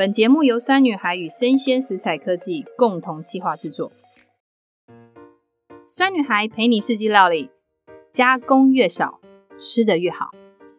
本节目由酸女孩与生鲜食材科技共同企划制作。酸女孩陪你四季料理，加工越少，吃的越好。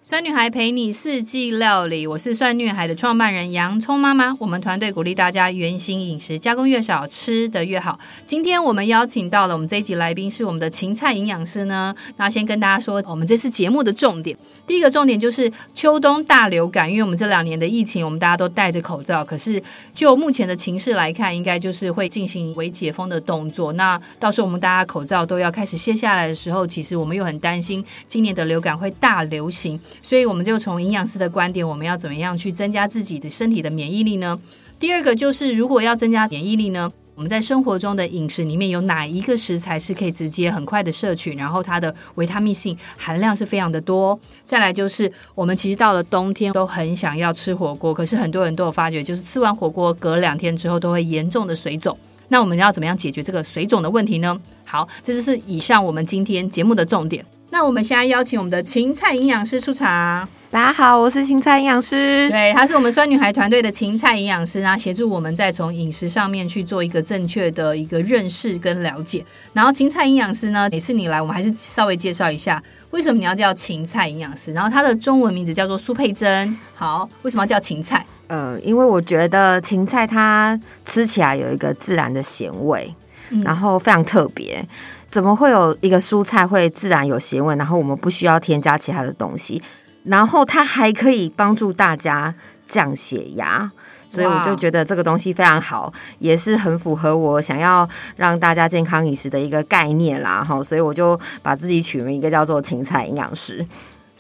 酸女孩陪你四季料理，我是酸女孩的创办人洋葱妈妈。我们团队鼓励大家原型饮食，加工越少，吃得越好。今天我们邀请到了我们这一集来宾是我们的芹菜营养师呢。那先跟大家说，我们这次节目的重点，第一个重点就是秋冬大流感，因为我们这两年的疫情，我们大家都戴着口罩。可是就目前的情势来看，应该就是会进行微解封的动作。那到时候我们大家口罩都要开始卸下来的时候，其实我们又很担心今年的流感会大流行。所以我们就从营养师的观点，我们要怎么样去增加自己的身体的免疫力呢？第二个就是，如果要增加免疫力呢，我们在生活中的饮食里面有哪一个食材是可以直接很快的摄取，然后它的维他命性含量是非常的多。再来就是，我们其实到了冬天都很想要吃火锅，可是很多人都有发觉，就是吃完火锅隔两天之后都会严重的水肿。那我们要怎么样解决这个水肿的问题呢？好，这就是以上我们今天节目的重点。那我们现在邀请我们的芹菜营养师出场。大家好，我是芹菜营养师。对，她是我们酸女孩团队的芹菜营养师然后，协助我们再从饮食上面去做一个正确的一个认识跟了解。然后芹菜营养师呢，每次你来，我们还是稍微介绍一下，为什么你要叫芹菜营养师？然后它的中文名字叫做苏佩珍。好，为什么要叫芹菜？呃，因为我觉得芹菜它吃起来有一个自然的咸味，嗯、然后非常特别。怎么会有一个蔬菜会自然有咸味？然后我们不需要添加其他的东西，然后它还可以帮助大家降血压，所以我就觉得这个东西非常好，也是很符合我想要让大家健康饮食的一个概念啦。哈，所以我就把自己取名一个叫做芹菜营养师。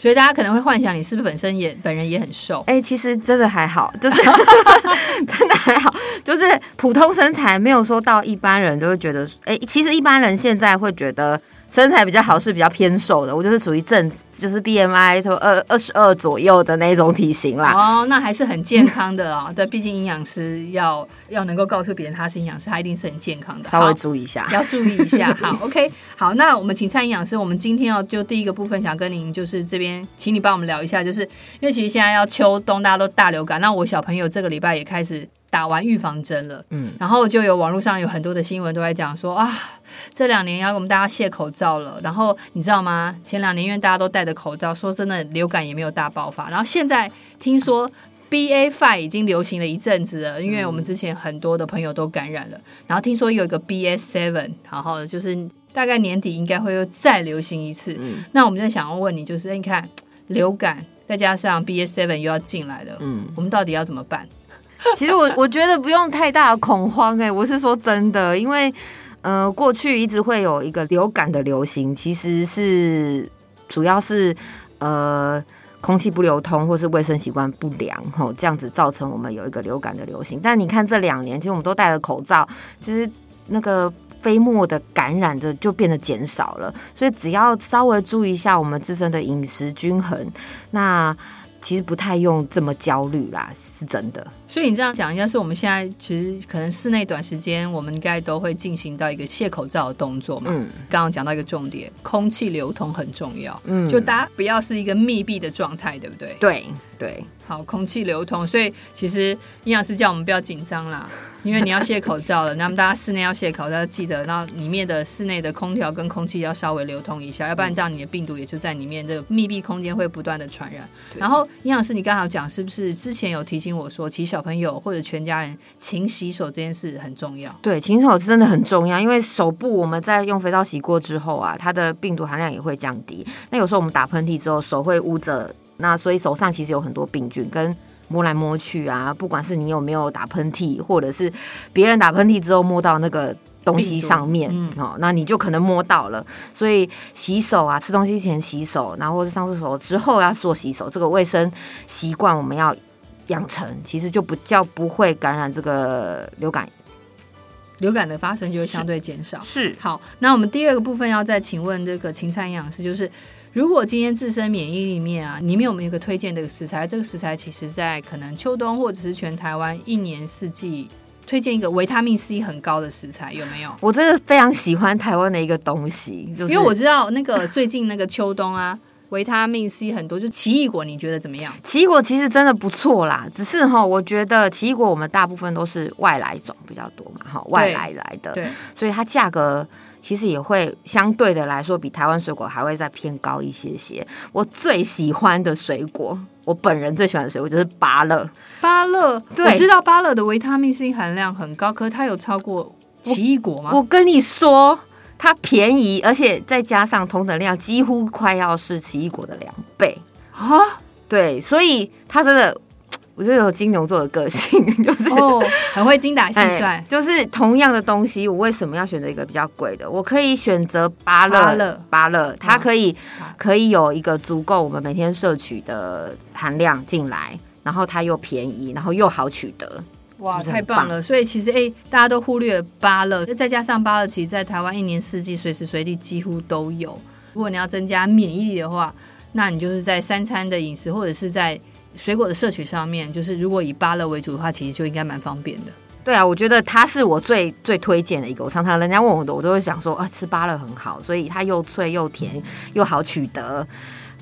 所以大家可能会幻想你是不是本身也本人也很瘦？哎、欸，其实真的还好，就是 真的还好，就是普通身材，没有说到一般人都会觉得，哎、欸，其实一般人现在会觉得。身材比较好是比较偏瘦的，我就是属于正，就是 BMI 都二二十二左右的那种体型啦。哦，那还是很健康的啊、哦。对，毕竟营养师要要能够告诉别人他是营养师，他一定是很健康的。稍微注意一下，要注意一下。好，OK，好，那我们请蔡营养师，我们今天要就第一个部分想跟您就是这边，请你帮我们聊一下，就是因为其实现在要秋冬，大家都大流感，那我小朋友这个礼拜也开始。打完预防针了，嗯，然后就有网络上有很多的新闻都在讲说啊，这两年要给我们大家卸口罩了。然后你知道吗？前两年因为大家都戴着口罩，说真的流感也没有大爆发。然后现在听说 B A five 已经流行了一阵子了，因为我们之前很多的朋友都感染了。然后听说有一个 B S seven，然后就是大概年底应该会又再流行一次。嗯，那我们就想要问你，就是你看流感再加上 B S seven 又要进来了，嗯，我们到底要怎么办？其实我我觉得不用太大的恐慌哎、我是说真的，因为呃过去一直会有一个流感的流行，其实是主要是呃空气不流通或是卫生习惯不良吼，这样子造成我们有一个流感的流行。但你看这两年，其实我们都戴了口罩，其实那个飞沫的感染的就变得减少了，所以只要稍微注意一下我们自身的饮食均衡，那。其实不太用这么焦虑啦，是真的。所以你这样讲，应该是我们现在其实可能室内短时间，我们应该都会进行到一个卸口罩的动作嘛。嗯。刚刚讲到一个重点，空气流通很重要。嗯。就大家不要是一个密闭的状态，对不对？对对。好，空气流通。所以其实营养师叫我们不要紧张啦。因为你要卸口罩了，那么大家室内要卸口罩，记得那里面的室内的空调跟空气要稍微流通一下，要不然这样你的病毒也就在里面这个密闭空间会不断的传染。然后营养师，你刚好讲是不是之前有提醒我说，其实小朋友或者全家人勤洗手这件事很重要？对，勤洗手真的很重要，因为手部我们在用肥皂洗过之后啊，它的病毒含量也会降低。那有时候我们打喷嚏之后手会捂着，那所以手上其实有很多病菌跟。摸来摸去啊，不管是你有没有打喷嚏，或者是别人打喷嚏之后摸到那个东西上面，嗯，哦，那你就可能摸到了。所以洗手啊，吃东西前洗手，然后或者上厕所之后要做洗手，这个卫生习惯我们要养成，其实就不叫不会感染这个流感，流感的发生就会相对减少。是，是好，那我们第二个部分要再请问这个芹菜营养师，就是。如果今天自身免疫力里面啊，你们有没有一个推荐的食材？这个食材其实在可能秋冬或者是全台湾一年四季推荐一个维他命 C 很高的食材，有没有？我真的非常喜欢台湾的一个东西，就是因为我知道那个最近那个秋冬啊，维他命 C 很多，就奇异果，你觉得怎么样？奇异果其实真的不错啦，只是哈，我觉得奇异果我们大部分都是外来种比较多嘛，哈，外来来的，对，所以它价格其实也会相对的来说比台湾水果还会再偏高一些些。我最喜欢的水果，我本人最喜欢的水果就是芭乐。芭乐，对，我知道芭乐的维他命 C 含量很高，可是它有超过奇异果吗？我，我跟你说。它便宜，而且再加上同等量，几乎快要是奇异果的两倍啊！对，所以它真的，我觉得有金牛座的个性，就是、哦、很会精打细算、哎。就是同样的东西，我为什么要选择一个比较贵的？我可以选择芭乐，芭乐，它可以、嗯、可以有一个足够我们每天摄取的含量进来，然后它又便宜，然后又好取得。哇，太棒了！所以其实哎、欸，大家都忽略了芭乐，再加上芭乐，其实在台湾一年四季随时随地几乎都有。如果你要增加免疫力的话，那你就是在三餐的饮食或者是在水果的摄取上面，就是如果以芭乐为主的话，其实就应该蛮方便的。对啊，我觉得它是我最最推荐的一个。我常常人家问我的，我都会想说啊，吃芭乐很好，所以它又脆又甜又好取得。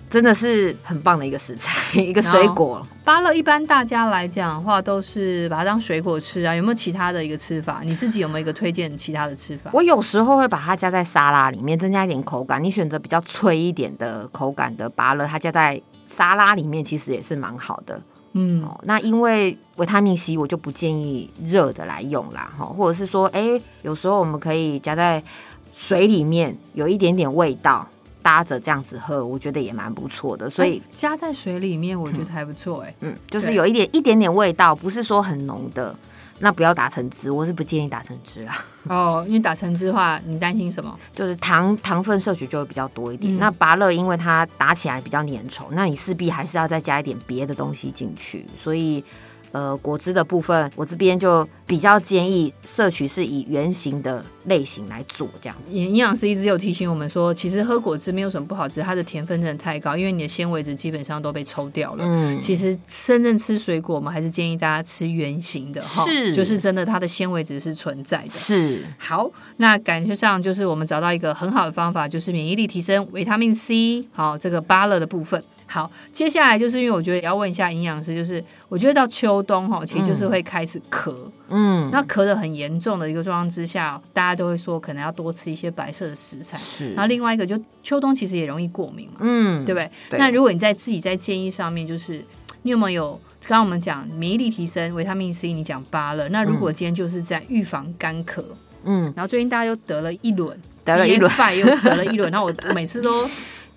真的是很棒的一个食材，一个水果。芭乐一般大家来讲的话，都是把它当水果吃啊。有没有其他的一个吃法？你自己有没有一个推荐其他的吃法？我有时候会把它加在沙拉里面，增加一点口感。你选择比较脆一点的口感的芭乐，它加在沙拉里面，其实也是蛮好的。嗯，哦，那因为维他命 C，我就不建议热的来用啦。哈，或者是说，哎、欸，有时候我们可以加在水里面，有一点点味道。搭着这样子喝，我觉得也蛮不错的。所以、欸、加在水里面，我觉得还不错。哎，嗯，就是有一点一点点味道，不是说很浓的。那不要打成汁，我是不建议打成汁啊。哦，因为打成汁的话，你担心什么？就是糖糖分摄取就会比较多一点。嗯、那芭乐因为它打起来比较粘稠，那你势必还是要再加一点别的东西进去，所以。呃，果汁的部分，我这边就比较建议摄取是以圆形的类型来做这样。营营养师一直有提醒我们说，其实喝果汁没有什么不好吃，它的甜分真的太高，因为你的纤维质基本上都被抽掉了。嗯，其实真正吃水果，我们还是建议大家吃圆形的哈，是，就是真的它的纤维质是存在的。是，好，那感觉上就是我们找到一个很好的方法，就是免疫力提升，维他命 C，好，这个芭乐的部分。好，接下来就是因为我觉得也要问一下营养师，就是我觉得到秋冬哈，其实就是会开始咳，嗯，那咳的很严重的一个状况之下，大家都会说可能要多吃一些白色的食材。是，然后另外一个就秋冬其实也容易过敏嘛，嗯，对不对？对。那如果你在自己在建议上面，就是你有没有刚刚我们讲免疫力提升、维他命 C，你讲八了，那如果今天就是在预防干咳，嗯，然后最近大家又得了一轮，得了一轮，又得了一轮，然后我我每次都。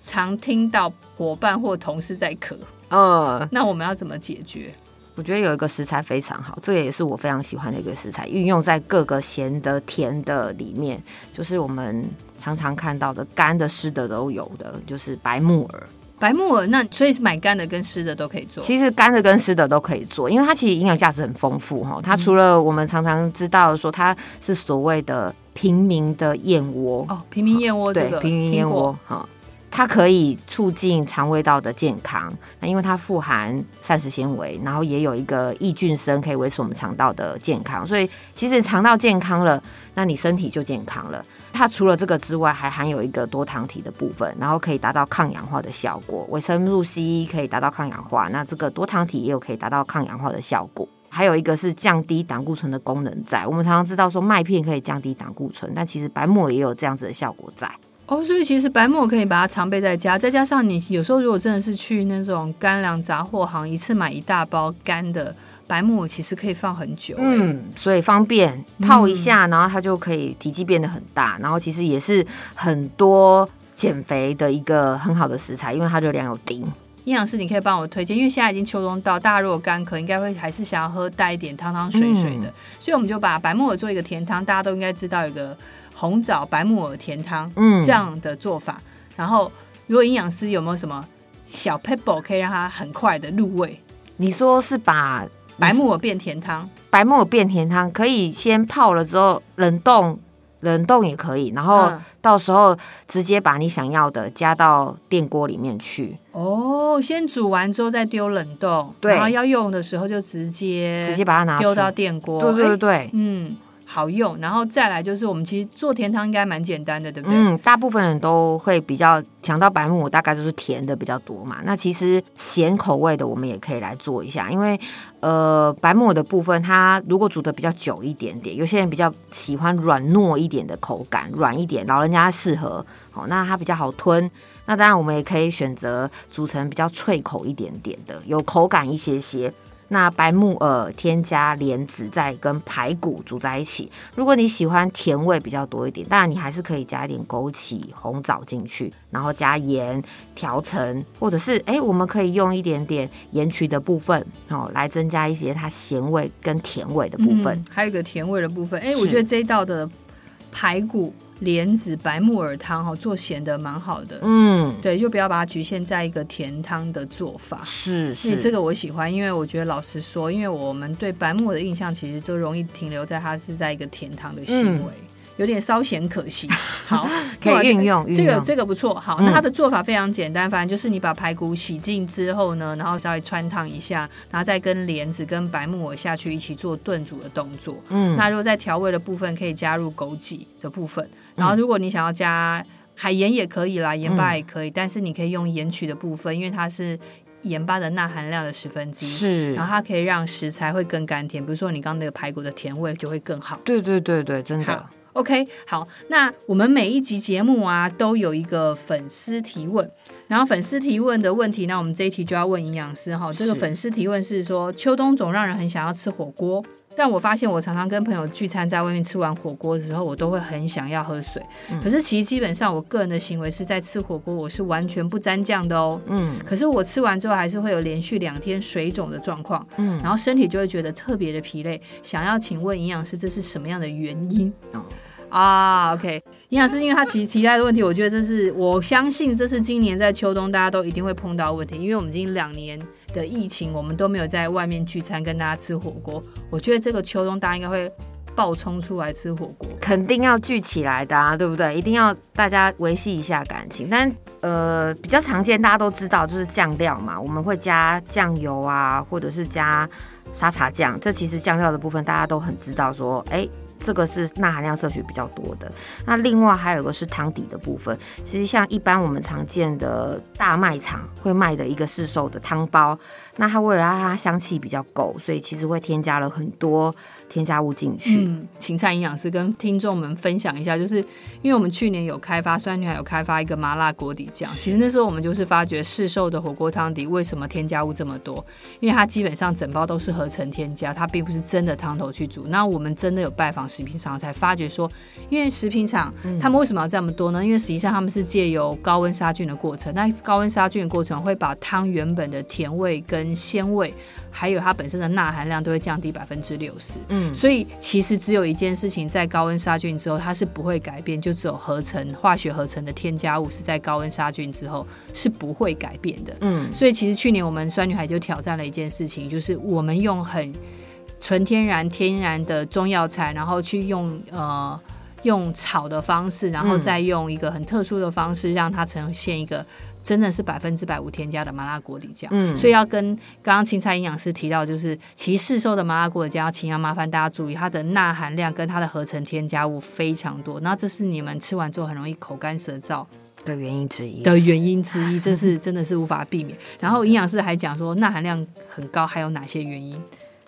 常听到伙伴或同事在咳，嗯，那我们要怎么解决？我觉得有一个食材非常好，这个也是我非常喜欢的一个食材，运用在各个咸的、甜的里面，就是我们常常看到的干的、湿的都有的，就是白木耳。白木耳，那所以是买干的跟湿的都可以做。其实干的跟湿的都可以做，因为它其实营养价值很丰富哈。它除了我们常常知道说它是所谓的平民的燕窝哦，平民燕窝，这个，对，平民燕窝哈。它可以促进肠胃道的健康，那因为它富含膳食纤维，然后也有一个益菌生，可以维持我们肠道的健康。所以其实肠道健康了，那你身体就健康了。它除了这个之外，还含有一个多糖体的部分，然后可以达到抗氧化的效果。维生素 C 可以达到抗氧化，那这个多糖体也有可以达到抗氧化的效果。还有一个是降低胆固醇的功能在。我们常常知道说麦片可以降低胆固醇，但其实白木耳也有这样子的效果在。哦，所以其实白木耳可以把它常备在家，再加上你有时候如果真的是去那种干粮杂货行，一次买一大包干的白木耳，其实可以放很久。嗯，所以方便泡一下，然后它就可以体积变得很大，然后其实也是很多减肥的一个很好的食材，因为它热量有低。营养师，你可以帮我推荐，因为现在已经秋冬到，大家如果干渴，应该会还是想要喝带一点汤汤水水的，嗯，所以我们就把白木耳做一个甜汤，大家都应该知道一个。红枣白木耳甜汤，嗯，这样的做法。然后，如果营养师有没有什么小 pebble 可以让它很快的入味？你说是把白木耳变甜汤，白木耳变甜汤可以先泡了之后冷冻，冷冻也可以。然后到时候直接把你想要的加到电锅里面去。哦，先煮完之后再丢冷冻，对。然后要用的时候就直接直接把它拿丢到电锅。对对对对，嗯。好用，然后再来就是我们其实做甜汤应该蛮简单的，对不对？嗯，大部分人都会比较强到白木耳，大概就是甜的比较多嘛。那其实咸口味的我们也可以来做一下，因为呃白木耳的部分，它如果煮的比较久一点点，有些人比较喜欢软糯一点的口感，软一点，老人家适合。好，那它比较好吞。那当然我们也可以选择煮成比较脆口一点点的，有口感一些些。那白木耳添加莲子，再跟排骨煮在一起。如果你喜欢甜味比较多一点，当然你还是可以加一点枸杞、红枣进去，然后加盐调成，或者是哎、欸，我们可以用一点点盐曲的部分哦，来增加一些它咸味跟甜味的部分。嗯、还有一个甜味的部分，哎、欸，我觉得这一道的排骨。莲子白木耳汤哈，做咸的蛮好的，嗯，对，就不要把它局限在一个甜汤的做法，是，是，因为这个我喜欢，因为我觉得老实说，因为我们对白木耳的印象其实都容易停留在它是在一个甜汤的行为。嗯有点稍显可惜，好，可以运用这个这个不错。好，那它的做法非常简单，反正就是你把排骨洗净之后呢，然后稍微穿烫一下，然后再跟莲子跟白木耳下去一起做炖煮的动作。嗯，那如果在调味的部分可以加入枸杞的部分，然后如果你想要加海盐也可以啦，盐巴也可以，但是你可以用盐曲的部分，因为它是盐巴的钠含量的十分之一，是，然后它可以让食材会更甘甜，比如说你刚刚那个排骨的甜味就会更好。对对对对，真的。OK，好，那我们每一集节目啊都有一个粉丝提问，然后粉丝提问的问题，那我们这一题就要问营养师哈。这个粉丝提问是说，秋冬总让人很想要吃火锅，但我发现我常常跟朋友聚餐，在外面吃完火锅的时候，我都会很想要喝水。嗯、可是其实基本上我个人的行为是在吃火锅，我是完全不沾酱的哦。嗯。可是我吃完之后还是会有连续两天水肿的状况，嗯，然后身体就会觉得特别的疲累。想要请问营养师，这是什么样的原因？嗯啊、uh,，OK，营养师，因为他其实提出来的问题，我觉得这是我相信这是今年在秋冬大家都一定会碰到的问题，因为我们已经两年的疫情，我们都没有在外面聚餐跟大家吃火锅，我觉得这个秋冬大家应该会爆冲出来吃火锅，肯定要聚起来的啊，对不对？一定要大家维系一下感情。但呃，比较常见大家都知道就是酱料嘛，我们会加酱油啊，或者是加沙茶酱，这其实酱料的部分大家都很知道说，哎。这个是钠含量摄取比较多的。那另外还有一个是汤底的部分。其实像一般我们常见的大卖场会卖的一个市售的汤包，那它为了让它香气比较够，所以其实会添加了很多添加物进去。嗯，芹菜营养师跟听众们分享一下，就是因为我们去年有开发，酸女孩有开发一个麻辣锅底酱。其实那时候我们就是发觉市售的火锅汤底为什么添加物这么多？因为它基本上整包都是合成添加，它并不是真的汤头去煮。那我们真的有拜访食品厂才发觉说，因为食品厂他们为什么要这么多呢？因为实际上他们是借由高温杀菌的过程，那高温杀菌的过程会把汤原本的甜味跟鲜味，还有它本身的钠含量都会降低百分之六十。嗯，所以其实只有一件事情，在高温杀菌之后它是不会改变，就只有合成化学合成的添加物是在高温杀菌之后是不会改变的。嗯，所以其实去年我们酸女孩就挑战了一件事情，就是我们用很纯天然、天然的中药材，然后去用呃用炒的方式，然后再用一个很特殊的方式，让它呈现一个真的是百分之百无添加的麻辣锅底酱。嗯，所以要跟刚刚芹菜营养师提到，就是其实市售的麻辣锅底酱，请要麻烦大家注意，它的钠含量跟它的合成添加物非常多，那这是你们吃完之后很容易口干舌燥的原因之一的原因之一，这是真的是无法避免。然后营养师还讲说钠含量很高，还有哪些原因？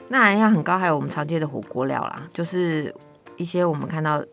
钠含量很高，还有我们常见的火锅料啦，就是一些我们看到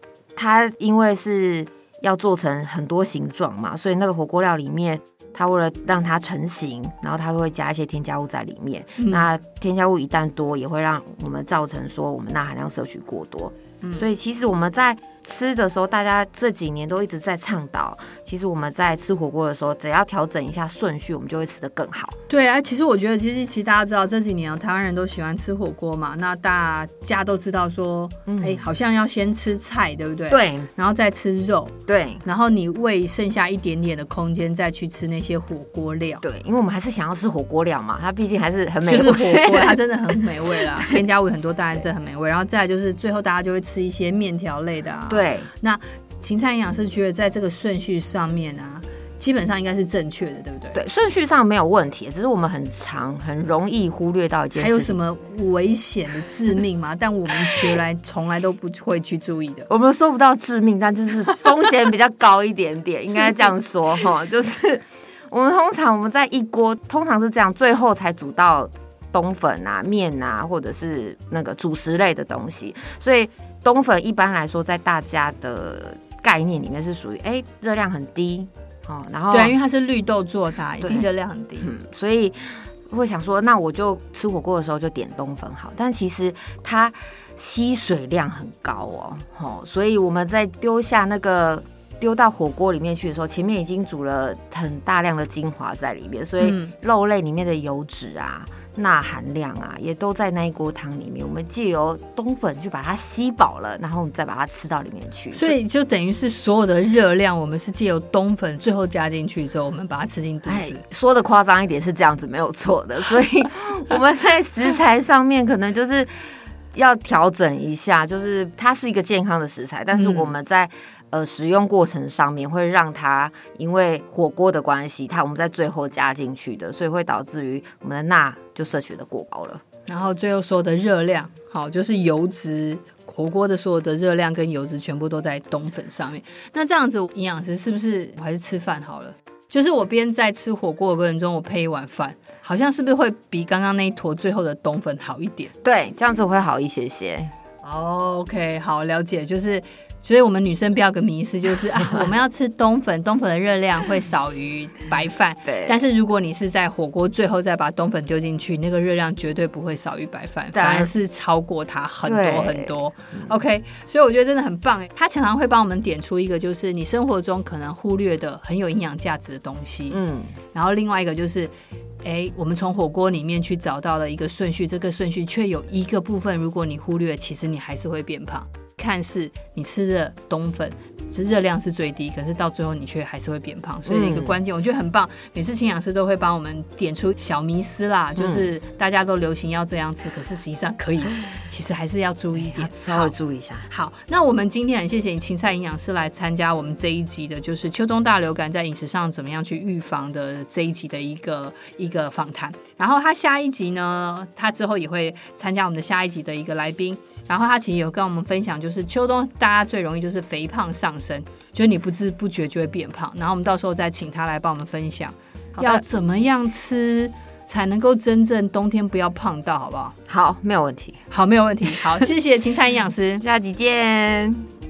它因为是要做成很多形状嘛，所以那个火锅料里面，它为了让它成型，然后它会加一些添加物在里面。嗯、那添加物一旦多，也会让我们造成说我们钠含量摄取过多。嗯、所以其实我们在吃的时候，大家这几年都一直在倡导。其实我们在吃火锅的时候，只要调整一下顺序，我们就会吃得更好。对啊，其实我觉得，其实其实大家知道这几年台湾人都喜欢吃火锅嘛，那大家都知道说，哎、嗯欸，好像要先吃菜，对不对？对，然后再吃肉，对，然后你胃剩下一点点的空间再去吃那些火锅料。对，因为我们还是想要吃火锅料嘛，它毕竟还是很美味。就是火锅，它真的很美味啦，添加物很多，当然是很美味。然后再来就是最后大家就会吃一些面条类的啊。对，那芹菜营养师觉得在这个顺序上面啊。基本上应该是正确的，对不对？对，顺序上没有问题，只是我们很长很容易忽略到一件事。还有什么危险的致命吗？但我们从来从来都不会去注意的。我们说不到致命，但就是风险比较高一点点，应该这样说哈。就是我们通常我们在一锅，通常是这样，最后才煮到冬粉啊、面啊，或者是那个主食类的东西。所以冬粉一般来说，在大家的概念里面是属于哎热量很低。哦，然后对，因为它是绿豆做的，一定热量很低，嗯，所以会想说，那我就吃火锅的时候就点冬粉好。但其实它吸水量很高哦，哦，所以我们在丢下那个丢到火锅里面去的时候，前面已经煮了很大量的精华在里面，所以肉类里面的油脂啊。钠含量啊，也都在那一锅汤里面。我们借由冬粉去把它吸饱了，然后我们再把它吃到里面去。所以就等于是所有的热量，我们是借由冬粉最后加进去之后，我们把它吃进肚子。说的夸张一点是这样子，没有错的。所以我们在食材上面可能就是要调整一下，就是它是一个健康的食材，但是我们在。呃，使用过程上面会让它因为火锅的关系，它我们在最后加进去的，所以会导致于我们的钠就摄取的过高了。然后最后所有的热量，好，就是油脂，火锅的所有的热量跟油脂全部都在冬粉上面。那这样子，营养师是不是我还是吃饭好了？就是我边在吃火锅的过程中，我配一碗饭，好像是不是会比刚刚那一坨最后的冬粉好一点？对，这样子会好一些些。OK，好，了解，就是。所以，我们女生不要个迷思，就是 啊，我们要吃冬粉，冬粉的热量会少于白饭。对。但是，如果你是在火锅最后再把冬粉丢进去，那个热量绝对不会少于白饭，反而是超过它很多很多。OK，所以我觉得真的很棒。他常常会帮我们点出一个，就是你生活中可能忽略的很有营养价值的东西。嗯。然后另外一个就是，哎，我们从火锅里面去找到了一个顺序，这个顺序却有一个部分，如果你忽略，其实你还是会变胖。看似你吃的冬粉，是热量是最低，可是到最后你却还是会变胖，所以一个关键，我觉得很棒。每次营养师都会帮我们点出小迷思啦，就是大家都流行要这样吃，可是实际上可以，其实还是要注意一点，稍微注意一下。好，那我们今天很谢谢你芹菜营养师来参加我们这一集的，就是秋冬大流感在饮食上怎么样去预防的这一集的一个一个访谈。然后他下一集呢，他之后也会参加我们的下一集的一个来宾。然后他其实有跟我们分享，就是秋冬大家最容易就是肥胖上升，就是你不知不觉就会变胖。然后我们到时候再请他来帮我们分享，要怎么样吃才能够真正冬天不要胖到，好不好？好，没有问题。好，没有问题。好，谢谢芹菜营养师，下集见。